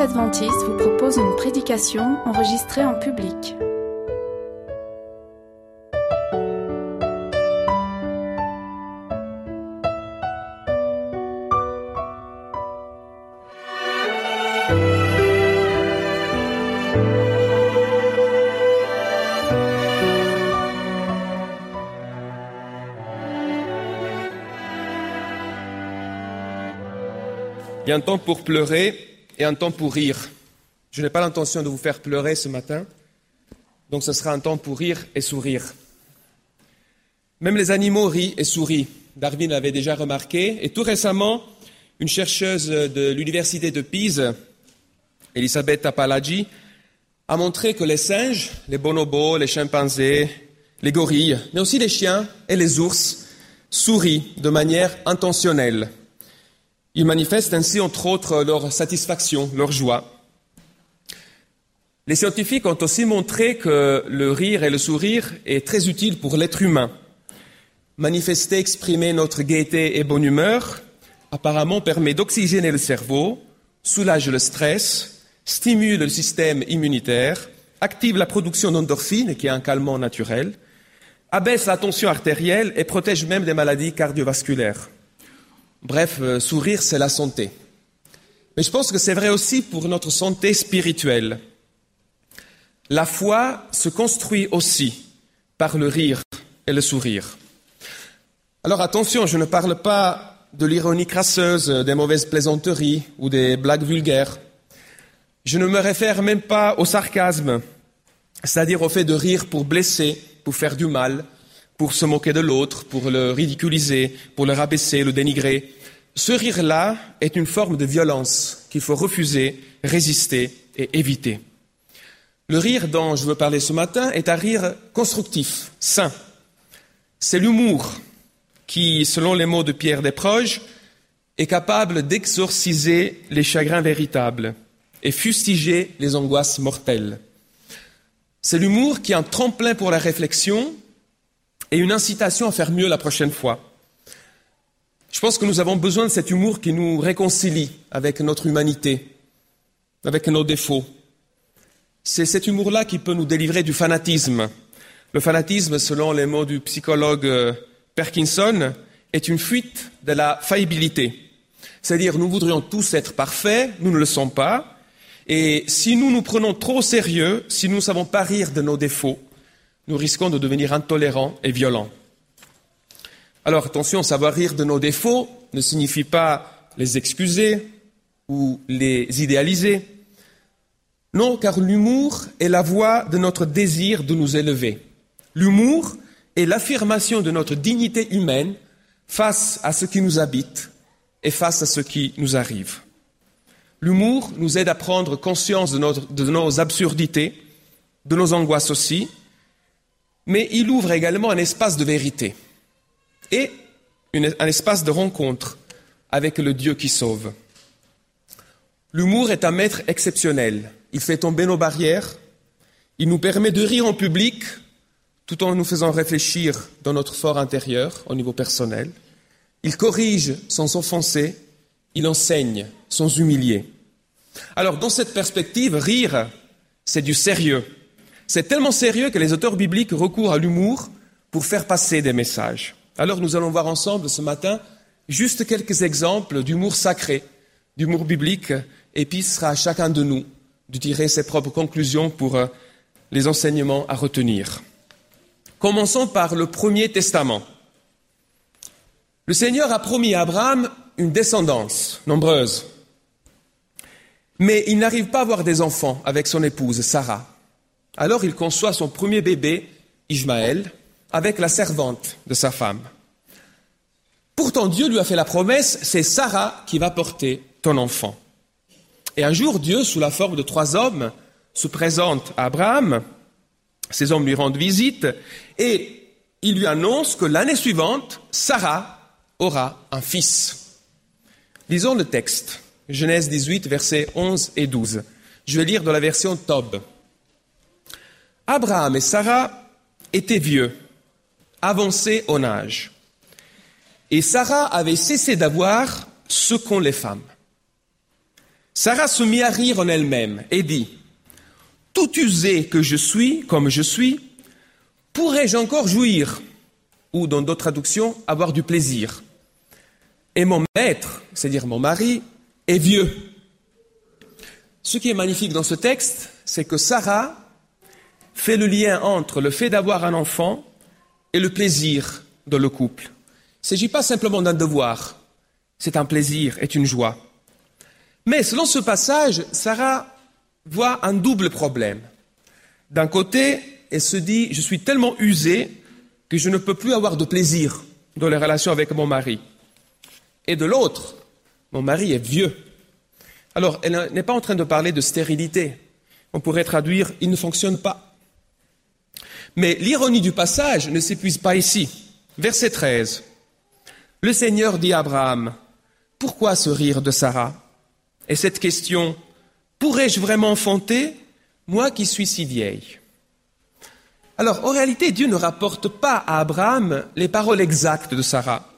Adventiste vous propose une prédication enregistrée en public. Il y a un temps pour pleurer et un temps pour rire. Je n'ai pas l'intention de vous faire pleurer ce matin, donc ce sera un temps pour rire et sourire. Même les animaux rient et sourient. Darwin l'avait déjà remarqué, et tout récemment, une chercheuse de l'université de Pise, Elisabetta Appalagi, a montré que les singes, les bonobos, les chimpanzés, les gorilles, mais aussi les chiens et les ours sourient de manière intentionnelle. Ils manifestent ainsi, entre autres, leur satisfaction, leur joie. Les scientifiques ont aussi montré que le rire et le sourire est très utile pour l'être humain. Manifester, exprimer notre gaieté et bonne humeur apparemment permet d'oxygéner le cerveau, soulage le stress, stimule le système immunitaire, active la production d'endorphines, qui est un calmant naturel, abaisse la tension artérielle et protège même des maladies cardiovasculaires. Bref, euh, sourire, c'est la santé. Mais je pense que c'est vrai aussi pour notre santé spirituelle. La foi se construit aussi par le rire et le sourire. Alors attention, je ne parle pas de l'ironie crasseuse, des mauvaises plaisanteries ou des blagues vulgaires. Je ne me réfère même pas au sarcasme, c'est-à-dire au fait de rire pour blesser, pour faire du mal, pour se moquer de l'autre, pour le ridiculiser, pour le rabaisser, le dénigrer. Ce rire-là est une forme de violence qu'il faut refuser, résister et éviter. Le rire dont je veux parler ce matin est un rire constructif, sain. C'est l'humour qui, selon les mots de Pierre Desproges, est capable d'exorciser les chagrins véritables et fustiger les angoisses mortelles. C'est l'humour qui est un tremplin pour la réflexion et une incitation à faire mieux la prochaine fois. Je pense que nous avons besoin de cet humour qui nous réconcilie avec notre humanité, avec nos défauts. C'est cet humour-là qui peut nous délivrer du fanatisme. Le fanatisme, selon les mots du psychologue euh, Perkinson, est une fuite de la faillibilité. C'est-à-dire, nous voudrions tous être parfaits, nous ne le sommes pas, et si nous nous prenons trop au sérieux, si nous ne savons pas rire de nos défauts, nous risquons de devenir intolérants et violents. Alors attention, savoir rire de nos défauts ne signifie pas les excuser ou les idéaliser. Non, car l'humour est la voix de notre désir de nous élever. L'humour est l'affirmation de notre dignité humaine face à ce qui nous habite et face à ce qui nous arrive. L'humour nous aide à prendre conscience de, de, nos absurdités, de nos angoisses aussi, mais il ouvre également un espace de vérité et un espace de rencontre avec le Dieu qui sauve. L'humour est un maître exceptionnel. Il fait tomber nos barrières, il nous permet de rire en public tout en nous faisant réfléchir dans notre fort intérieur au niveau personnel. Il corrige sans s'offenser, il enseigne sans humilier. Alors, dans cette perspective, rire, c'est du sérieux. C'est tellement sérieux que les auteurs bibliques recourent à l'humour pour faire passer des messages. Alors, nous allons voir ensemble ce matin juste quelques exemples d'humour sacré, d'humour biblique, et puis ce sera à chacun de nous de tirer ses propres conclusions pour euh, les enseignements à retenir. Commençons par le Premier Testament. Le Seigneur a promis à Abraham une descendance nombreuse. Mais il n'arrive pas à avoir des enfants avec son épouse, Sarah. Alors il conçoit son premier bébé, Ismaël, avec la servante de sa femme. Pourtant Dieu lui a fait la promesse, c'est Sarah qui va porter ton enfant. Et un jour, Dieu, sous la forme de trois hommes, se présente à Abraham. Ces hommes lui rendent visite et il lui annonce que l'année suivante, Sarah aura un fils. Lisons le texte. Genèse 18, versets 11 et 12. Je vais lire dans la version Tob. Abraham et Sarah étaient vieux, avancés en âge. Et Sarah avait cessé d'avoir ce qu'ont les femmes. Sarah se mit à rire en elle-même et dit, Tout usé que je suis, comme je suis, pourrais-je encore jouir? Ou dans d'autres traductions, avoir du plaisir. Et mon maître, c'est-à-dire mon mari, est vieux. Ce qui est magnifique dans ce texte, c'est que Sarah fait le lien entre le fait d'avoir un enfant et le plaisir dans le couple. Il ne s'agit pas simplement d'un devoir, c'est un plaisir, est une joie. Mais selon ce passage, Sarah voit un double problème. D'un côté, elle se dit, je suis tellement usée que je ne peux plus avoir de plaisir dans les relations avec mon mari. Et de l'autre, mon mari est vieux. Alors, elle n'est pas en train de parler de stérilité. On pourrait traduire, il ne fonctionne pas. Mais l'ironie du passage ne s'épuise pas ici. Verset 13. Le Seigneur dit à Abraham, pourquoi ce rire de Sarah? Et cette question, pourrais-je vraiment enfanter, moi qui suis si vieille? Alors, en réalité, Dieu ne rapporte pas à Abraham les paroles exactes de Sarah.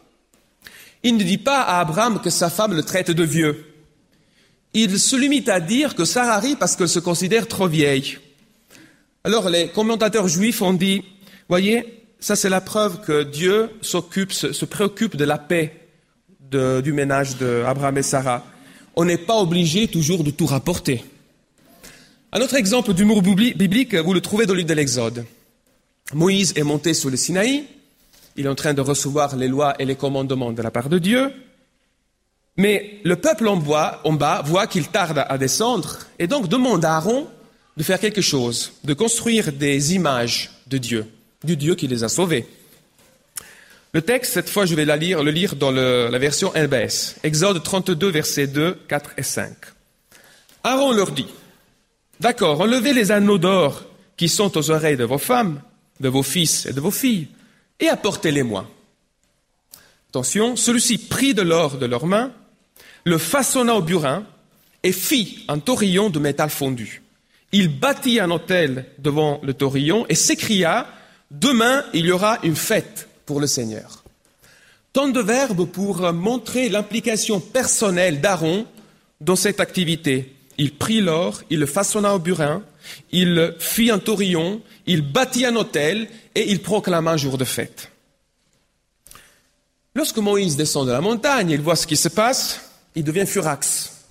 Il ne dit pas à Abraham que sa femme le traite de vieux. Il se limite à dire que Sarah rit parce qu'elle se considère trop vieille. Alors les commentateurs juifs ont dit, voyez, ça c'est la preuve que Dieu s'occupe, se, préoccupe de la paix du ménage d'Abraham et Sarah. On n'est pas obligé toujours de tout rapporter. Un autre exemple d'humour biblique, vous le trouvez dans le livre de l'Exode. Moïse est monté sur le Sinaï, il est en train de recevoir les lois et les commandements de la part de Dieu, mais le peuple en bas voit qu'il tarde à descendre et donc demande à Aaron de faire quelque chose, de construire des images de Dieu, du Dieu qui les a sauvés. Le texte, cette fois, je vais le lire dans la version LBS. Exode 32, versets 2, 4 et 5. Aaron leur dit, D'accord, enlevez les anneaux d'or qui sont aux oreilles de vos femmes, de vos fils et de vos filles, et apportez-les-moi. Attention, celui-ci prit de l'or de leurs mains, le façonna au burin et fit un taurillon de métal fondu. Il bâtit un autel devant le taurillon et s'écria Demain, il y aura une fête pour le Seigneur. Tant de verbes pour montrer l'implication personnelle d'Aaron dans cette activité. Il prit l'or, il le façonna au burin, il fit un taurillon, il bâtit un autel et il proclama un jour de fête. Lorsque Moïse descend de la montagne, il voit ce qui se passe, il devient furax.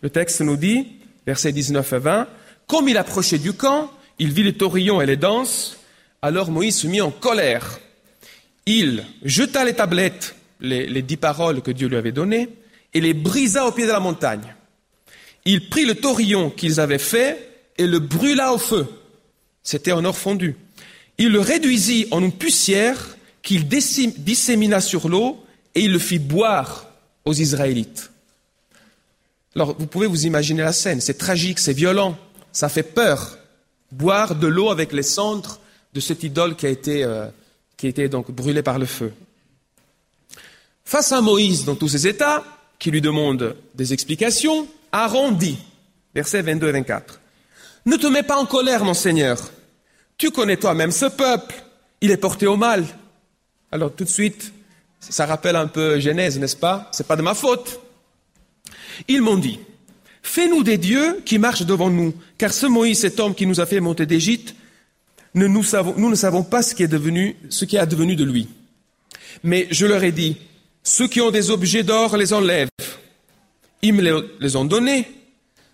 Le texte nous dit, versets 19 et 20, comme il approchait du camp, il vit les taurillons et les danses, alors Moïse se mit en colère. Il jeta les tablettes, les, dix paroles que Dieu lui avait données, et les brisa au pied de la montagne. Il prit le taurillon qu'ils avaient fait et le brûla au feu. C'était en or fondu. Il le réduisit en une poussière qu'il dissémina sur l'eau et il le fit boire aux Israélites. Alors, vous pouvez vous imaginer la scène. C'est tragique, c'est violent, ça fait peur. Boire de l'eau avec les cendres de cette idole qui a été, euh, qui a été donc brûlée par le feu. Face à Moïse dans tous ses états, qui lui demande des explications, Aaron dit, versets 22 et 24, Ne te mets pas en colère, mon Seigneur. Tu connais toi-même ce peuple. Il est porté au mal. Alors tout de suite, ça rappelle un peu Genèse, n'est-ce pas? C'est pas de ma faute. Ils m'ont dit, fais-nous des dieux qui marchent devant nous, car ce Moïse, cet homme qui nous a fait monter d'Égypte, nous, ne savons pas ce qui est devenu, ce qui est advenu de lui. Mais je leur ai dit, ceux qui ont des objets d'or les enlèvent. Ils me les ont donnés.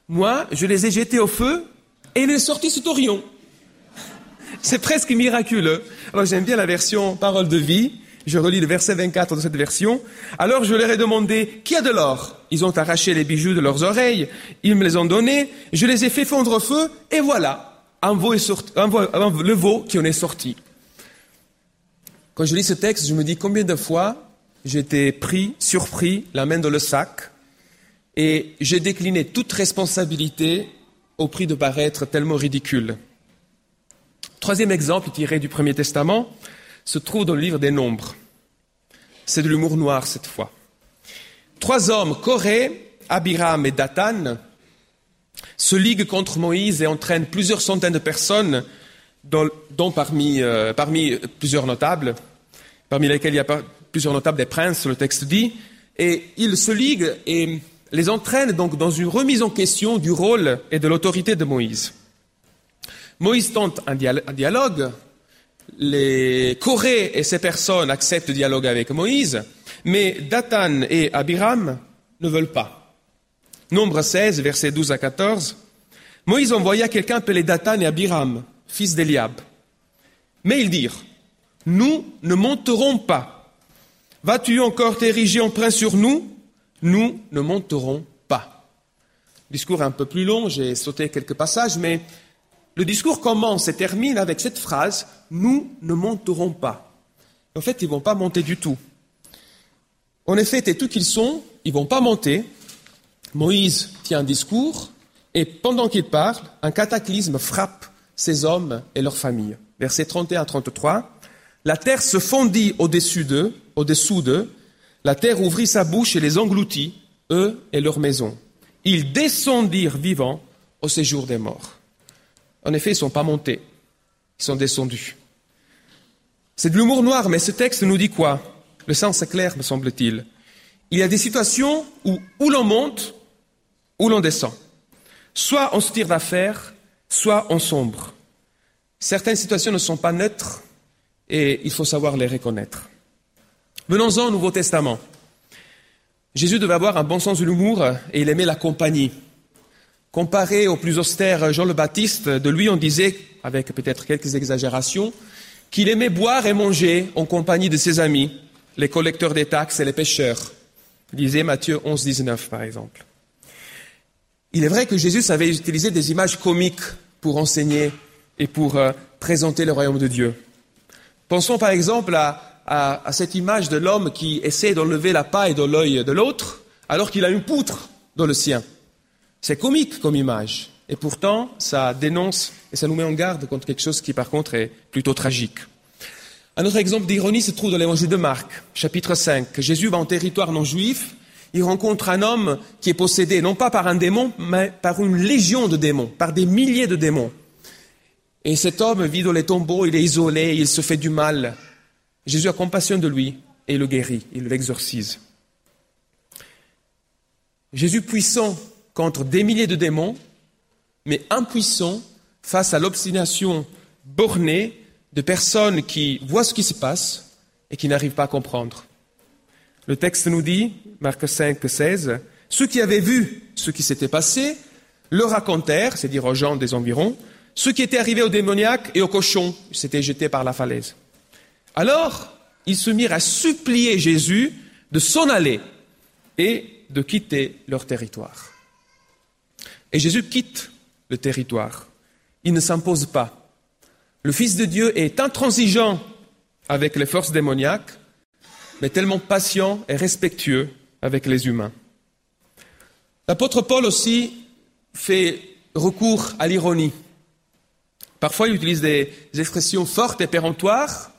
Moi, je les ai jetés au feu et il est sorti ce taurion. C'est presque miraculeux. Alors j'aime bien la version parole de vie. Je relis le verset 24 de cette version. Alors je leur ai demandé, qui a de l'or? Ils ont arraché les bijoux de leurs oreilles, ils me les ont donnés, je les ai fait fondre au feu, et voilà, le veau qui en est sorti. Quand je lis ce texte, je me dis combien de fois j'étais pris, surpris, la main dans le sac, et j'ai décliné toute responsabilité au prix de paraître tellement ridicule. Troisième exemple tiré du Premier Testament se trouve dans le livre des Nombres. C'est de l'humour noir cette fois. Trois hommes, Corée, Abiram et Dathan, se liguent contre Moïse et entraînent plusieurs centaines de personnes, dont, euh, parmi, plusieurs notables, parmi lesquels il y a plusieurs notables des princes, le texte dit, et ils se liguent et les entraînent donc dans une remise en question du rôle et de l'autorité de Moïse. Moïse tente un, dialogue, les Corée et ces personnes acceptent le dialogue avec Moïse, mais Dathan et Abiram ne veulent pas. Nombre 16, versets 12 à 14. Moïse envoya quelqu'un appelé Dathan et Abiram, fils d'Eliab. Mais ils dirent, nous ne monterons pas. Vas-tu encore t'ériger en prince sur nous? Nous ne monterons pas. discours un peu plus long, j'ai sauté quelques passages, mais le discours commence et termine avec cette phrase, nous ne monterons pas. En fait, ils ne vont pas monter du tout. En effet, tout qu'ils sont, ils ne vont pas monter, Moïse tient un discours et pendant qu'il parle, un cataclysme frappe ces hommes et leurs familles. Versets 31 à 33. La terre se fondit au-dessus d'eux, au-dessous d'eux. La terre ouvrit sa bouche et les engloutit, eux et leurs maisons. Ils descendirent vivants au séjour des morts. En effet, ils ne sont pas montés, ils sont descendus. C'est de l'humour noir, mais ce texte nous dit quoi? Le sens est clair, me semble-t-il. Il y a des situations où, l'on monte, où l'on descend. Soit on se tire d'affaire, soit on sombre. Certaines situations ne sont pas neutres et il faut savoir les reconnaître. Venons-en au Nouveau Testament. Jésus devait avoir un bon sens de l'humour et il aimait la compagnie. Comparé au plus austère Jean le Baptiste, de lui on disait, avec peut-être quelques exagérations, qu'il aimait boire et manger en compagnie de ses amis, les collecteurs des taxes et les pêcheurs. Disait Matthieu 11, 19 par exemple. Il est vrai que Jésus avait utilisé des images comiques pour enseigner et pour euh, présenter le royaume de Dieu. Pensons par exemple à, cette image de l'homme qui essaie d'enlever la paille dans l'œil de l'autre alors qu'il a une poutre dans le sien. C'est comique comme image. Et pourtant, ça dénonce et ça nous met en garde contre quelque chose qui par contre est plutôt tragique. Un autre exemple d'ironie se trouve dans l'évangile de Marc, chapitre 5. Jésus va en territoire non juif il rencontre un homme qui est possédé non pas par un démon, mais par une légion de démons, par des milliers de démons. Et cet homme vit dans les tombeaux, il est isolé, il se fait du mal. Jésus a compassion de lui et le guérit, il l'exorcise. Jésus puissant contre des milliers de démons, mais impuissant face à l'obstination bornée de personnes qui voient ce qui se passe et qui n'arrivent pas à comprendre. Le texte nous dit, Marc 5, 16, ceux qui avaient vu ce qui s'était passé le racontèrent, c'est-à-dire aux gens des environs, ce qui était arrivé aux démoniaques et aux cochons, s'étaient jetés par la falaise. Alors, ils se mirent à supplier Jésus de s'en aller et de quitter leur territoire. Et Jésus quitte le territoire. Il ne s'impose pas. Le Fils de Dieu est intransigeant avec les forces démoniaques mais tellement patient et respectueux avec les humains. L'apôtre Paul aussi fait recours à l'ironie. Parfois, il utilise des expressions fortes et péremptoires,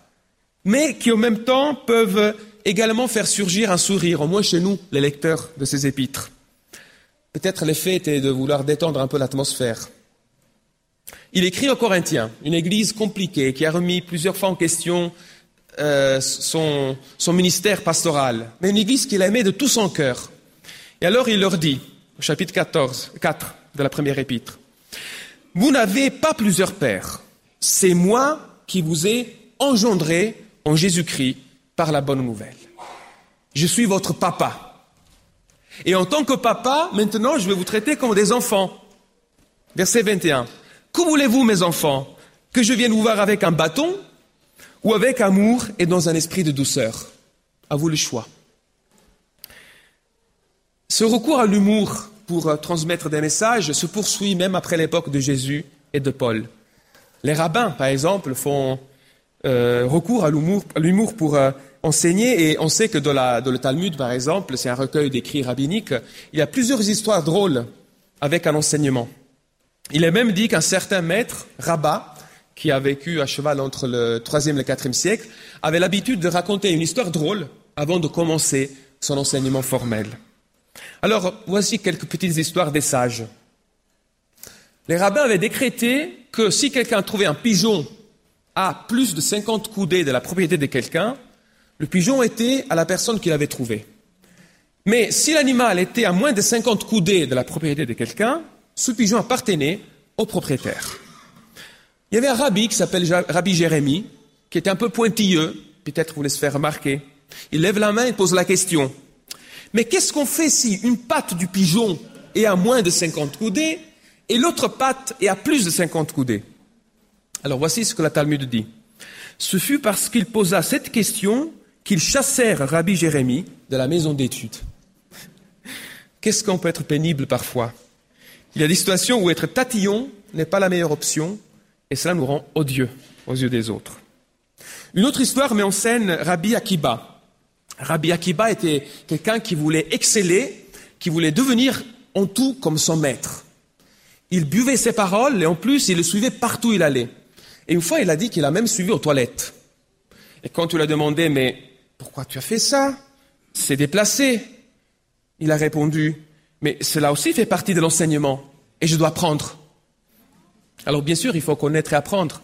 mais qui en même temps peuvent également faire surgir un sourire, au moins chez nous, les lecteurs de ces épîtres. Peut-être l'effet était de vouloir détendre un peu l'atmosphère. Il écrit aux Corinthiens, une église compliquée qui a remis plusieurs fois en question euh, son, ministère pastoral, mais une église qu'il aimait de tout son cœur. Et alors il leur dit, au chapitre 14, 4 de la première épître, Vous n'avez pas plusieurs pères, c'est moi qui vous ai engendré en Jésus-Christ par la bonne nouvelle. Je suis votre papa. Et en tant que papa, maintenant, je vais vous traiter comme des enfants. Verset 21. Que voulez-vous, mes enfants? Que je vienne vous voir avec un bâton ou avec amour et dans un esprit de douceur? À vous le choix. Ce recours à l'humour pour euh, transmettre des messages se poursuit même après l'époque de Jésus et de Paul. Les rabbins, par exemple, font euh, recours à l'humour pour euh, enseigner, et on sait que dans, dans le Talmud, par exemple, c'est un recueil d'écrits rabbiniques, il y a plusieurs histoires drôles avec un enseignement. Il est même dit qu'un certain maître, Rabat, qui a vécu à cheval entre le 3e et le 4e siècle, avait l'habitude de raconter une histoire drôle avant de commencer son enseignement formel. Alors, voici quelques petites histoires des sages. Les rabbins avaient décrété que si quelqu'un trouvait un pigeon à plus de 50 coudées de la propriété de quelqu'un, le pigeon était à la personne qui l'avait trouvé. Mais si l'animal était à moins de 50 coudées de la propriété de quelqu'un, ce pigeon appartenait au propriétaire. Il y avait un rabbi qui s'appelle Rabbi Jérémie, qui était un peu pointilleux, peut-être vous laisse faire remarquer. Il lève la main et pose la question. Mais qu'est-ce qu'on fait si une patte du pigeon est à moins de 50 coudées et l'autre patte est à plus de 50 coudées? Alors voici ce que la Talmud dit. Ce fut parce qu'il posa cette question qu'ils chassèrent Rabbi Jérémie de la maison d'études. Qu'est-ce qu'on peut être pénible parfois? Il y a des situations où être tatillon n'est pas la meilleure option et cela nous rend odieux aux yeux des autres. Une autre histoire met en scène Rabbi Akiba. Rabbi Akiba était quelqu'un qui voulait exceller, qui voulait devenir en tout comme son maître. Il buvait ses paroles et en plus il le suivait partout où il allait. Et une fois il a dit qu'il a même suivi aux toilettes. Et quand tu lui as demandé mais pourquoi tu as fait ça? C'est déplacé. Il a répondu mais cela aussi fait partie de l'enseignement et je dois apprendre. Alors bien sûr il faut connaître et apprendre,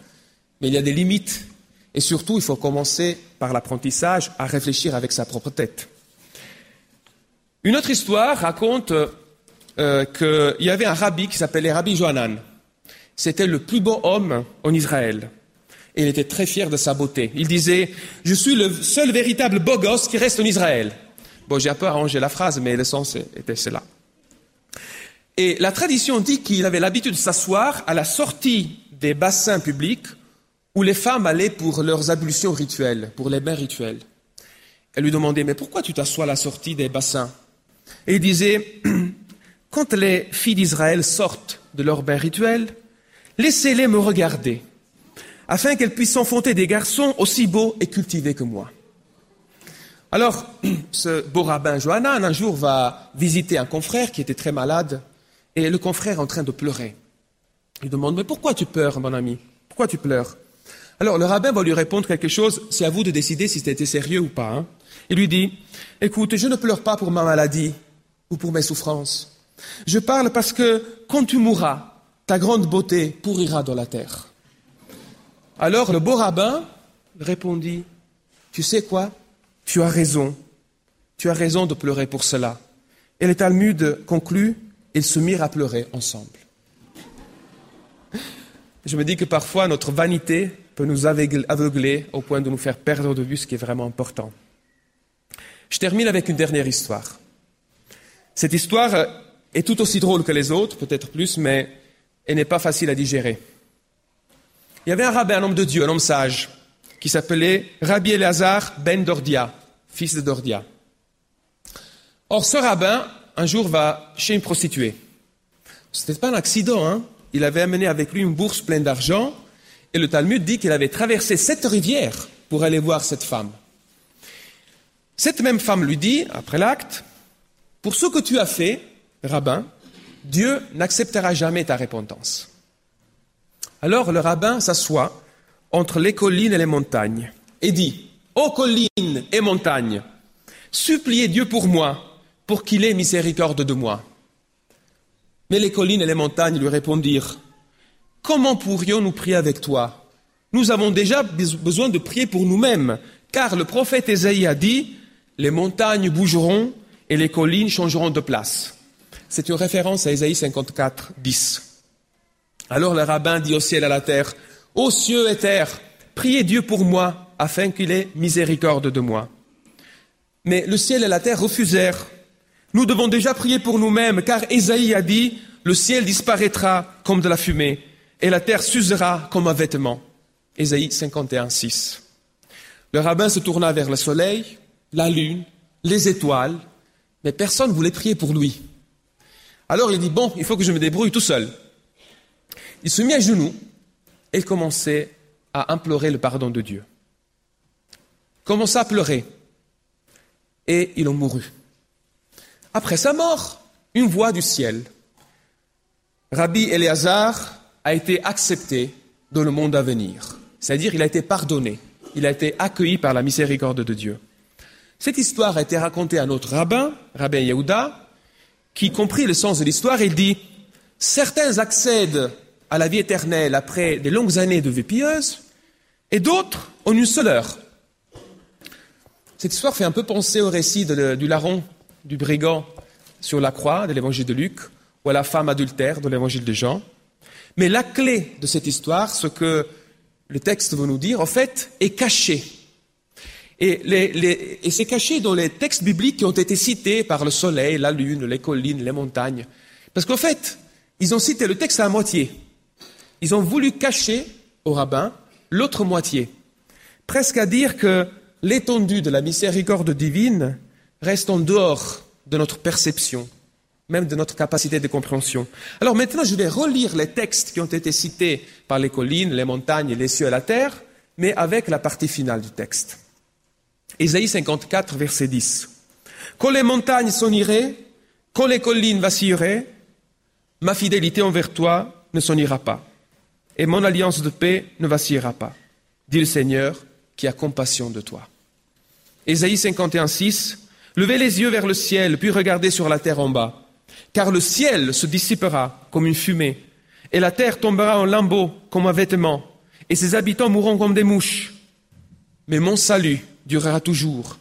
mais il y a des limites et surtout, il faut commencer par l'apprentissage à réfléchir avec sa propre tête. Une autre histoire raconte euh, qu'il y avait un rabbi qui s'appelait Rabbi Johanan. C'était le plus beau homme en Israël. Et il était très fier de sa beauté. Il disait, je suis le seul véritable beau gosse qui reste en Israël. Bon, j'ai un peu arrangé la phrase, mais le sens était cela. Et la tradition dit qu'il avait l'habitude de s'asseoir à la sortie des bassins publics où les femmes allaient pour leurs ablutions rituelles, pour les bains rituels. Elle lui demandait, mais pourquoi tu t'assois à la sortie des bassins? Et il disait, quand les filles d'Israël sortent de leurs bains rituels, laissez-les me regarder, afin qu'elles puissent s'enfanter des garçons aussi beaux et cultivés que moi. Alors, ce beau rabbin Johanan, un jour, va visiter un confrère qui était très malade, et le confrère est en train de pleurer. Il demande, mais pourquoi tu pleures, mon ami? Pourquoi tu pleures? Alors le rabbin va lui répondre quelque chose, c'est à vous de décider si c'était sérieux ou pas. Hein. Il lui dit, écoute, je ne pleure pas pour ma maladie ou pour mes souffrances. Je parle parce que quand tu mourras, ta grande beauté pourrira dans la terre. Alors le beau rabbin répondit, tu sais quoi? Tu as raison. Tu as raison de pleurer pour cela. Et le Talmud conclut, ils se mirent à pleurer ensemble. Je me dis que parfois notre vanité peut nous aveugler au point de nous faire perdre de vue ce qui est vraiment important. Je termine avec une dernière histoire. Cette histoire est tout aussi drôle que les autres, peut-être plus, mais elle n'est pas facile à digérer. Il y avait un rabbin, un homme de Dieu, un homme sage, qui s'appelait Rabbi Elazar ben Dordia, fils de Dordia. Or, ce rabbin, un jour, va chez une prostituée. Ce n'était pas un accident, hein. Il avait amené avec lui une bourse pleine d'argent et le Talmud dit qu'il avait traversé cette rivière pour aller voir cette femme. Cette même femme lui dit, après l'acte, Pour ce que tu as fait, rabbin, Dieu n'acceptera jamais ta repentance. Alors le rabbin s'assoit entre les collines et les montagnes et dit, Ô collines et montagnes, suppliez Dieu pour moi, pour qu'il ait miséricorde de moi. Mais les collines et les montagnes lui répondirent, Comment pourrions-nous prier avec toi? Nous avons déjà besoin de prier pour nous-mêmes, car le prophète Ésaïe a dit, les montagnes bougeront et les collines changeront de place. C'est une référence à Ésaïe 54, 10. Alors le rabbin dit au ciel et à la terre, Ô cieux et terre, priez Dieu pour moi, afin qu'il ait miséricorde de moi. Mais le ciel et la terre refusèrent. Nous devons déjà prier pour nous-mêmes, car Ésaïe a dit, le ciel disparaîtra comme de la fumée, et la terre s'usera comme un vêtement. Ésaïe 51, 6. Le rabbin se tourna vers le soleil, la lune, les étoiles, mais personne ne voulait prier pour lui. Alors il dit, bon, il faut que je me débrouille tout seul. Il se mit à genoux et commençait à implorer le pardon de Dieu. commença à pleurer et il en mourut. Après sa mort, une voix du ciel. Rabbi Eleazar a été accepté dans le monde à venir. C'est-à-dire, il a été pardonné. Il a été accueilli par la miséricorde de Dieu. Cette histoire a été racontée à notre rabbin, rabbin Yehuda, qui comprit le sens de l'histoire. Il dit, certains accèdent à la vie éternelle après des longues années de vie pieuse, et d'autres en une seule heure. Cette histoire fait un peu penser au récit du larron, du brigand sur la croix de l'évangile de Luc, ou à la femme adultère de l'évangile de Jean. Mais la clé de cette histoire, ce que le texte veut nous dire, en fait, est caché. Et, et c'est caché dans les textes bibliques qui ont été cités par le soleil, la lune, les collines, les montagnes. Parce qu'en fait, ils ont cité le texte à la moitié. Ils ont voulu cacher au rabbin l'autre moitié. Presque à dire que l'étendue de la miséricorde divine reste en dehors de notre perception, même de notre capacité de compréhension. Alors maintenant, je vais relire les textes qui ont été cités par les collines, les montagnes, les cieux et la terre, mais avec la partie finale du texte. Ésaïe 54, verset 10. Quand les montagnes s'eniraient, quand les collines vacilleraient, ma fidélité envers toi ne s'en ira pas, et mon alliance de paix ne vacillera pas, dit le Seigneur qui a compassion de toi. Ésaïe 51, 6. Levez les yeux vers le ciel, puis regardez sur la terre en bas. Car le ciel se dissipera comme une fumée, et la terre tombera en lambeaux comme un vêtement, et ses habitants mourront comme des mouches. Mais mon salut durera toujours,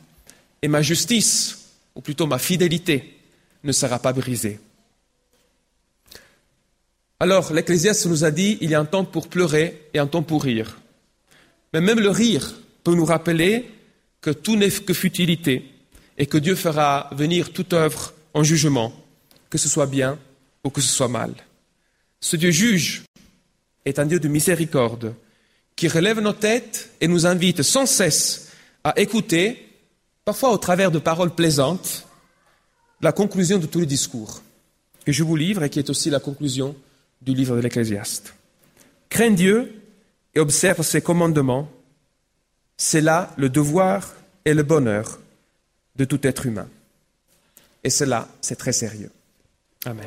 et ma justice, ou plutôt ma fidélité, ne sera pas brisée. Alors, l'Ecclésiaste nous a dit, il y a un temps pour pleurer et un temps pour rire. Mais même le rire peut nous rappeler que tout n'est que futilité et que Dieu fera venir toute œuvre en jugement, que ce soit bien ou que ce soit mal. Ce Dieu juge est un Dieu de miséricorde qui relève nos têtes et nous invite sans cesse à écouter, parfois au travers de paroles plaisantes, la conclusion de tous les discours que je vous livre et qui est aussi la conclusion du livre de l'Ecclésiaste. Crains Dieu et observe ses commandements c'est là le devoir et le bonheur de tout être humain. Et cela, c'est très sérieux. Amen.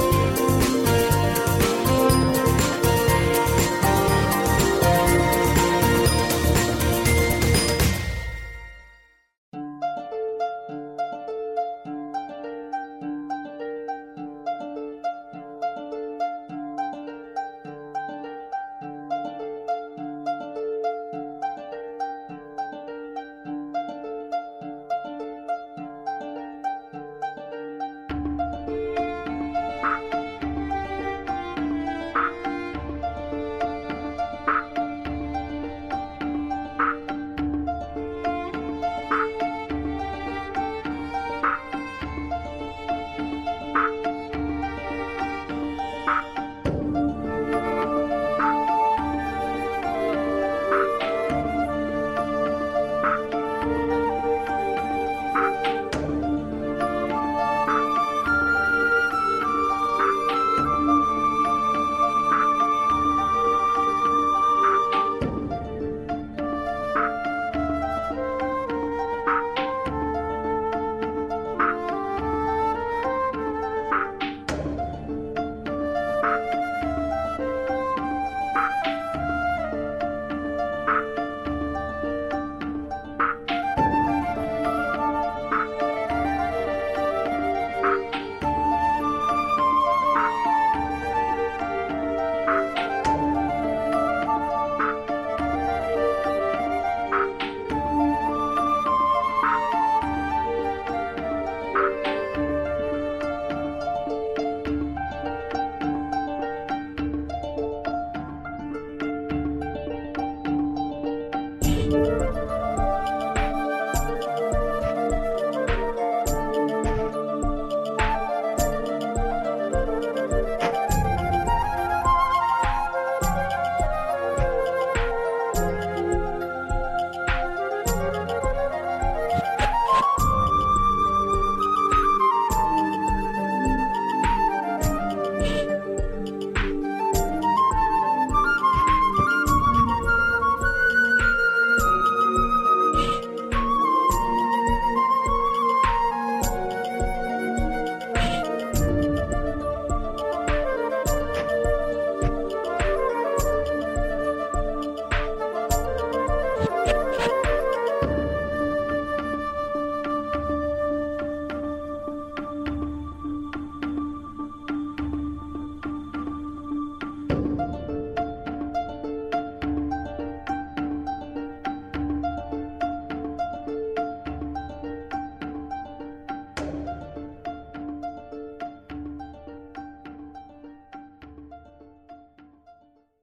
Bye.